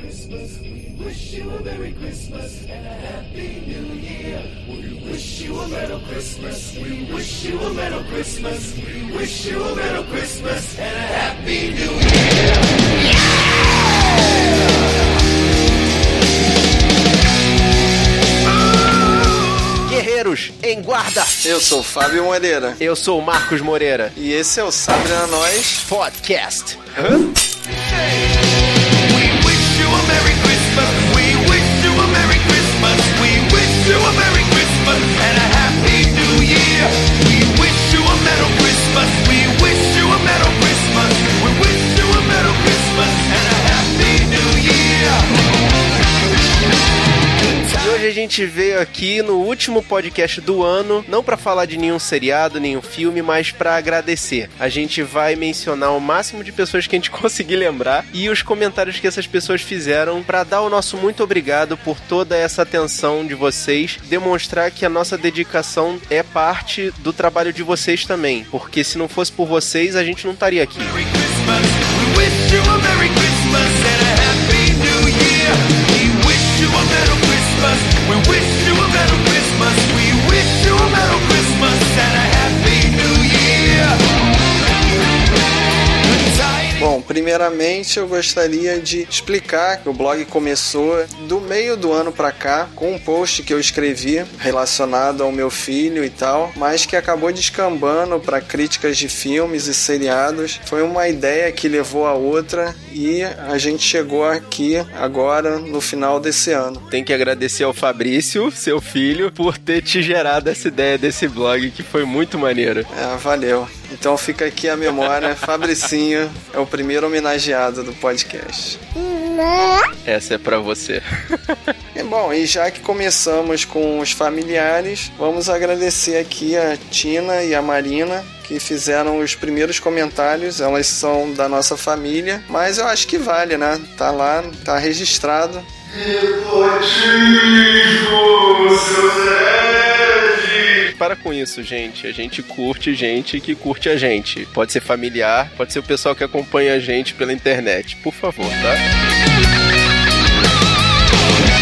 Christmas. We wish you a Merry Christmas and a Happy New Year. We wish you a Merry Christmas. We wish you a Merry Christmas. We wish you a Merry Christmas and a Happy New Year. Guerreiros em guarda! Eu sou o Fábio Moreira Eu sou o Marcos Moreira. e esse é o Sabre na Nós. Podcast. A Merry Christmas. We gente veio aqui no último podcast do ano, não pra falar de nenhum seriado, nenhum filme, mas pra agradecer. A gente vai mencionar o máximo de pessoas que a gente conseguir lembrar e os comentários que essas pessoas fizeram pra dar o nosso muito obrigado por toda essa atenção de vocês, demonstrar que a nossa dedicação é parte do trabalho de vocês também, porque se não fosse por vocês, a gente não estaria aqui. Merry Christmas. We wish you a Merry Christmas Bom, primeiramente eu gostaria de explicar que o blog começou do meio do ano pra cá com um post que eu escrevi relacionado ao meu filho e tal, mas que acabou descambando para críticas de filmes e seriados. Foi uma ideia que levou a outra e a gente chegou aqui agora no final desse ano. Tem que agradecer ao Fabrício, seu filho, por ter te gerado essa ideia desse blog que foi muito maneiro. É, valeu. Então fica aqui a memória. Fabricinho é o primeiro homenageado do podcast. Essa é pra você. Bom, e já que começamos com os familiares, vamos agradecer aqui a Tina e a Marina que fizeram os primeiros comentários. Elas são da nossa família, mas eu acho que vale, né? Tá lá, tá registrado. Para com isso, gente. A gente curte gente que curte a gente. Pode ser familiar, pode ser o pessoal que acompanha a gente pela internet. Por favor, tá?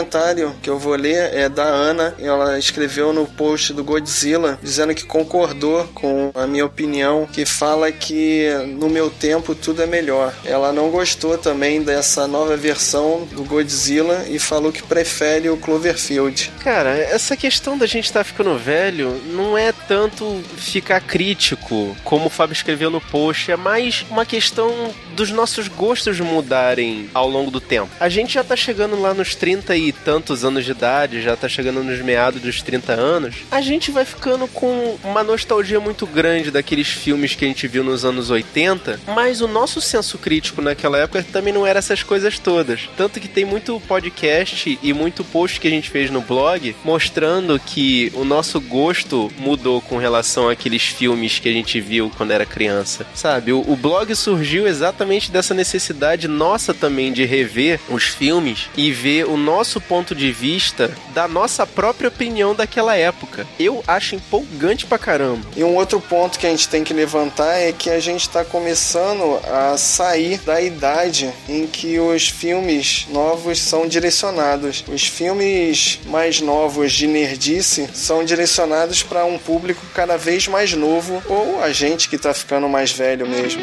Comentário que eu vou ler é da Ana. Ela escreveu no post do Godzilla dizendo que concordou com a minha opinião, que fala que no meu tempo tudo é melhor. Ela não gostou também dessa nova versão do Godzilla e falou que prefere o Cloverfield. Cara, essa questão da gente estar ficando velho não é tanto ficar crítico, como o Fábio escreveu no post, é mais uma questão dos nossos gostos mudarem ao longo do tempo. A gente já tá chegando lá nos 30 e tantos anos de idade, já tá chegando nos meados dos 30 anos. A gente vai ficando com uma nostalgia muito grande daqueles filmes que a gente viu nos anos 80, mas o nosso senso crítico naquela época também não era essas coisas todas. Tanto que tem muito podcast e muito post que a gente fez no blog mostrando que o nosso gosto mudou com relação àqueles filmes que a gente viu quando era criança. Sabe, o, o blog surgiu exatamente dessa necessidade nossa também de rever os filmes e ver o nosso ponto de vista da nossa própria opinião daquela época. Eu acho empolgante pra caramba. E um outro ponto que a gente tem que levantar é que a gente está começando a sair da idade em que os filmes novos são direcionados. Os filmes mais novos de nerdice são direcionados para um público cada vez mais novo ou a gente que está ficando mais velho mesmo.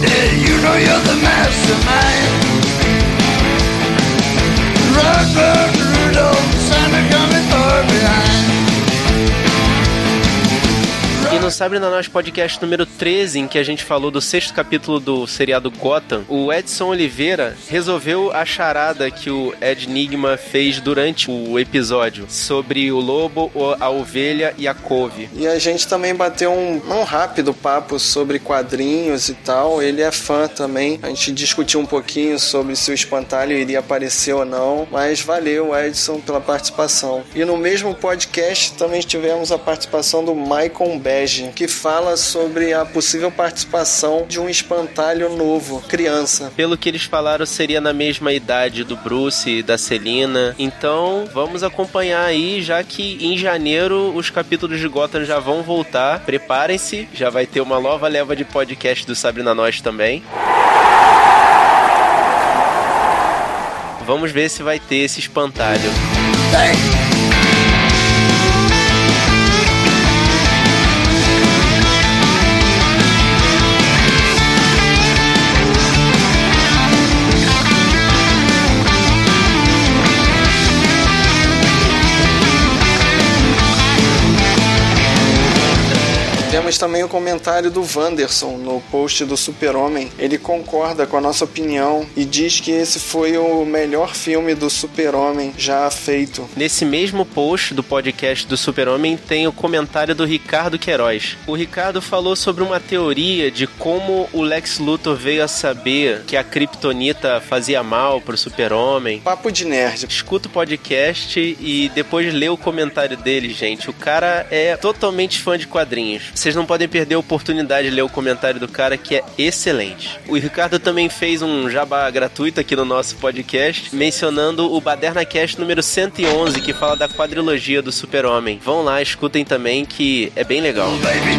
did, you know you're the mastermind. Robert Rudolph. No Sabe na nosso podcast número 13, em que a gente falou do sexto capítulo do seriado Gotham, o Edson Oliveira resolveu a charada que o Ed Nigma fez durante o episódio sobre o lobo, a ovelha e a couve. E a gente também bateu um, um rápido papo sobre quadrinhos e tal. Ele é fã também. A gente discutiu um pouquinho sobre se o espantalho iria aparecer ou não. Mas valeu, Edson, pela participação. E no mesmo podcast também tivemos a participação do Michael Bege, que fala sobre a possível participação de um espantalho novo, criança. Pelo que eles falaram, seria na mesma idade do Bruce e da Celina. Então, vamos acompanhar aí, já que em janeiro os capítulos de Gotham já vão voltar. Preparem-se, já vai ter uma nova leva de podcast do Sabrina Nós também. Vamos ver se vai ter esse espantalho. Também o comentário do Wanderson no post do Super-Homem. Ele concorda com a nossa opinião e diz que esse foi o melhor filme do Super-Homem já feito. Nesse mesmo post do podcast do Super-Homem tem o comentário do Ricardo Queiroz. O Ricardo falou sobre uma teoria de como o Lex Luthor veio a saber que a Kryptonita fazia mal pro Super-Homem. Papo de nerd. Escuta o podcast e depois lê o comentário dele, gente. O cara é totalmente fã de quadrinhos. Vocês não podem perder a oportunidade de ler o comentário do cara que é excelente. O Ricardo também fez um jabá gratuito aqui no nosso podcast, mencionando o Baderna Cast número 111, que fala da quadrilogia do Super-Homem. Vão lá, escutem também que é bem legal. Baby,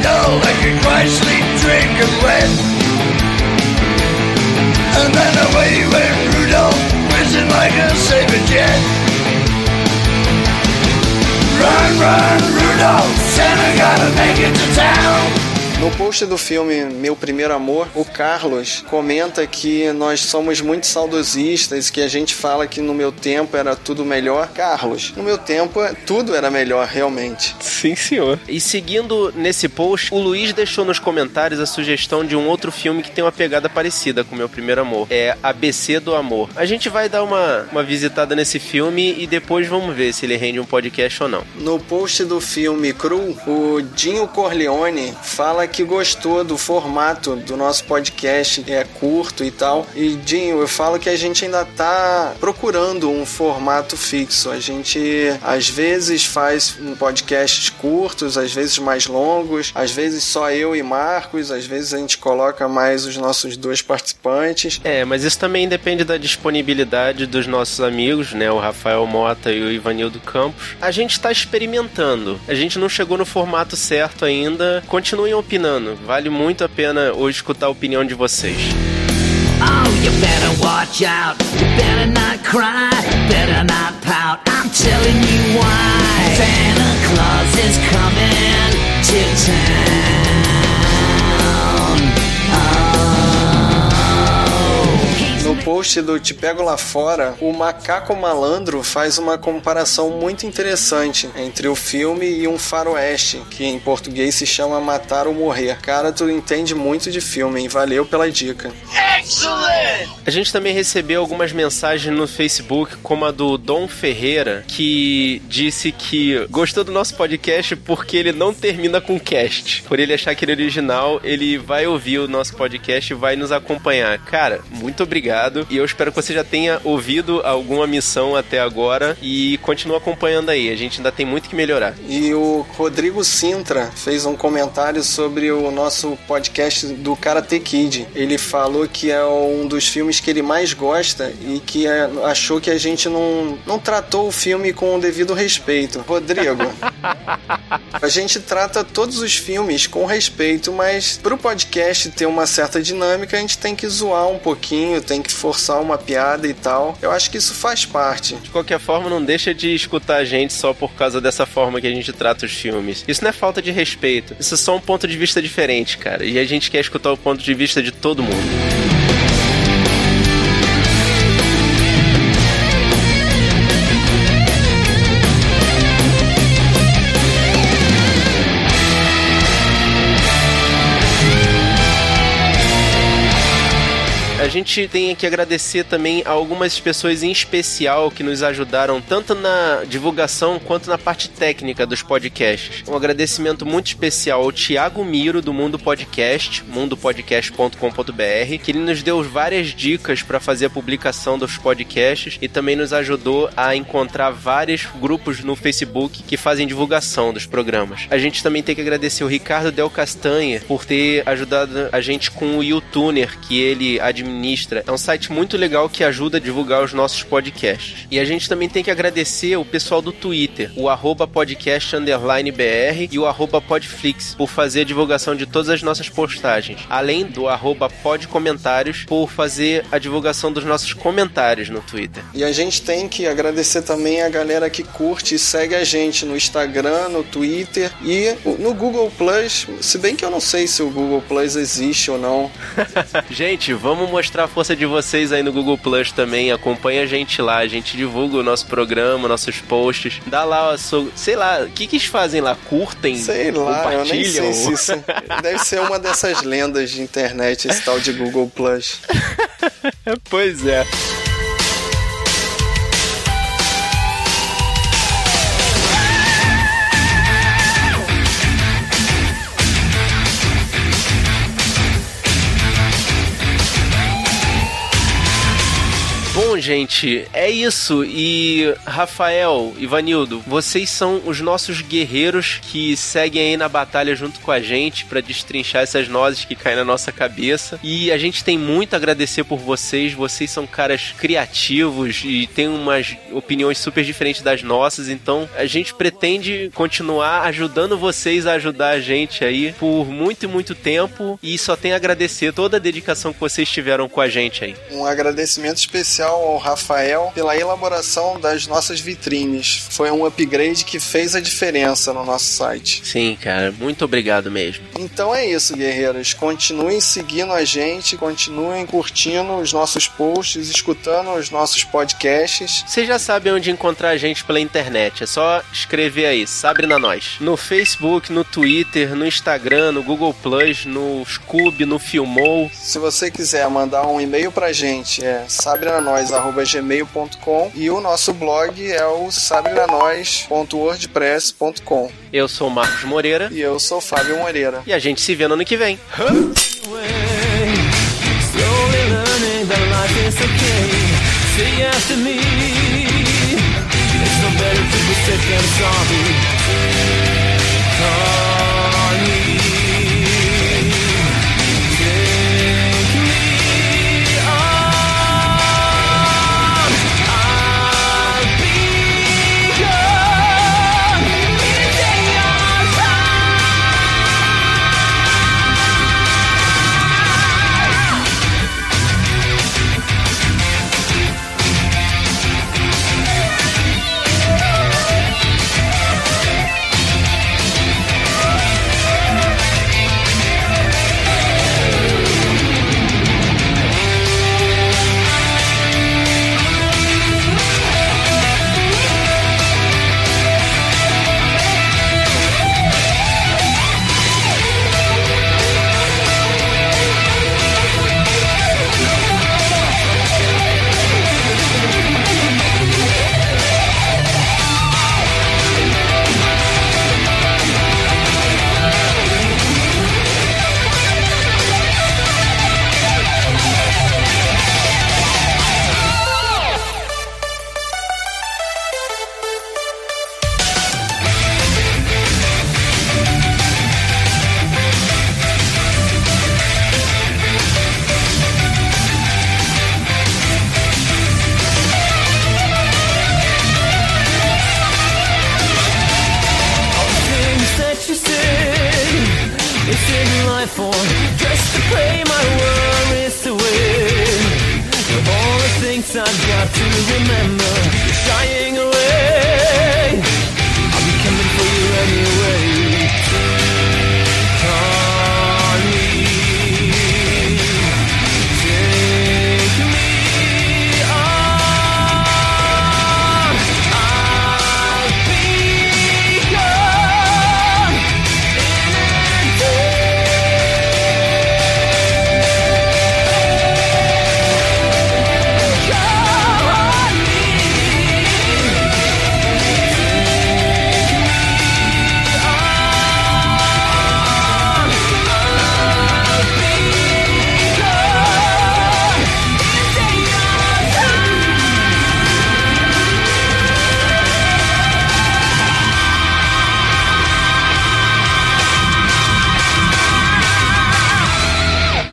no, and I gotta make it to town. No post do filme Meu Primeiro Amor, o Carlos comenta que nós somos muito saudosistas, que a gente fala que no meu tempo era tudo melhor. Carlos, no meu tempo tudo era melhor, realmente. Sim, senhor. E seguindo nesse post, o Luiz deixou nos comentários a sugestão de um outro filme que tem uma pegada parecida com Meu Primeiro Amor. É ABC do Amor. A gente vai dar uma, uma visitada nesse filme e depois vamos ver se ele rende um podcast ou não. No post do filme Cru, o Dinho Corleone fala que gostou do formato do nosso podcast, é curto e tal. E Dinho, eu falo que a gente ainda tá procurando um formato fixo. A gente às vezes faz um podcasts curtos, às vezes mais longos, às vezes só eu e Marcos, às vezes a gente coloca mais os nossos dois participantes. É, mas isso também depende da disponibilidade dos nossos amigos, né? O Rafael Mota e o Ivanildo Campos. A gente está experimentando. A gente não chegou no formato certo ainda. Continuem opinando. Vale muito a pena hoje escutar a opinião de vocês. Oh, you better watch out. You better not cry. Better not pout. I'm telling you why. Santa Claus is coming to town. Post do Te Pego Lá Fora, o Macaco Malandro faz uma comparação muito interessante entre o filme e um faroeste, que em português se chama Matar ou Morrer. Cara, tu entende muito de filme, hein? Valeu pela dica. A gente também recebeu algumas mensagens no Facebook, como a do Dom Ferreira, que disse que gostou do nosso podcast porque ele não termina com cast. Por ele achar que ele é original, ele vai ouvir o nosso podcast e vai nos acompanhar. Cara, muito obrigado. E eu espero que você já tenha ouvido alguma missão até agora e continue acompanhando aí. A gente ainda tem muito que melhorar. E o Rodrigo Sintra fez um comentário sobre o nosso podcast do Karate Kid. Ele falou que é um dos filmes que ele mais gosta e que é- achou que a gente não, não tratou o filme com o devido respeito. Rodrigo, a gente trata todos os filmes com respeito, mas pro podcast ter uma certa dinâmica, a gente tem que zoar um pouquinho, tem que forçar uma piada e tal. Eu acho que isso faz parte. De qualquer forma, não deixa de escutar a gente só por causa dessa forma que a gente trata os filmes. Isso não é falta de respeito. Isso é só um ponto de vista diferente, cara. E a gente quer escutar o ponto de vista de todo mundo. Gente tem que agradecer também a algumas pessoas em especial que nos ajudaram tanto na divulgação quanto na parte técnica dos podcasts. Um agradecimento muito especial ao Thiago Miro do Mundo Podcast, mundopodcast.com.br, que ele nos deu várias dicas para fazer a publicação dos podcasts e também nos ajudou a encontrar vários grupos no Facebook que fazem divulgação dos programas. A gente também tem que agradecer o Ricardo Del Castanha por ter ajudado a gente com o YouTuner que ele administra. É um site muito legal que ajuda a divulgar os nossos podcasts. E a gente também tem que agradecer o pessoal do Twitter, o arroba podcast underline BR e o arroba podflix, por fazer a divulgação de todas as nossas postagens. Além do arroba podcomentários, por fazer a divulgação dos nossos comentários no Twitter. E a gente tem que agradecer também a galera que curte e segue a gente no Instagram, no Twitter e no Google Plus. Se bem que eu não sei se o Google Plus existe ou não. gente, vamos mostrar a força de vocês aí no Google Plus também. Acompanha a gente lá, a gente divulga o nosso programa, nossos posts. Dá lá, sei lá, o que, que eles fazem lá? Curtem? Sei lá, eu nem sei se isso deve ser uma dessas lendas de internet, esse tal de Google Plus. pois é. Gente, é isso. E Rafael, Ivanildo, vocês são os nossos guerreiros que seguem aí na batalha junto com a gente para destrinchar essas nozes que caem na nossa cabeça. E a gente tem muito a agradecer por vocês. Vocês são caras criativos e têm umas opiniões super diferentes das nossas. Então a gente pretende continuar ajudando vocês a ajudar a gente aí por muito e muito tempo. E só tem a agradecer toda a dedicação que vocês tiveram com a gente aí. Um agradecimento especial ao Rafael pela elaboração das nossas vitrines. Foi um upgrade que fez a diferença no nosso site. Sim, cara, muito obrigado mesmo. Então é isso, guerreiros. Continuem seguindo a gente, continuem curtindo os nossos posts, escutando os nossos podcasts. Vocês já sabem onde encontrar a gente pela internet. É só escrever aí, Sabrina Nós. No Facebook, no Twitter, no Instagram, no Google Plus, no Scoob, no Filmou. Se você quiser mandar um e-mail pra gente, é sabrinanois.gmail.com e o nosso blog é o sabrinanois.wordpress.com. Eu sou o Marcos Moreira. E eu sou o Fábio Moreira. E a gente se vê no ano que vem. Things I've got to remember. You're shying away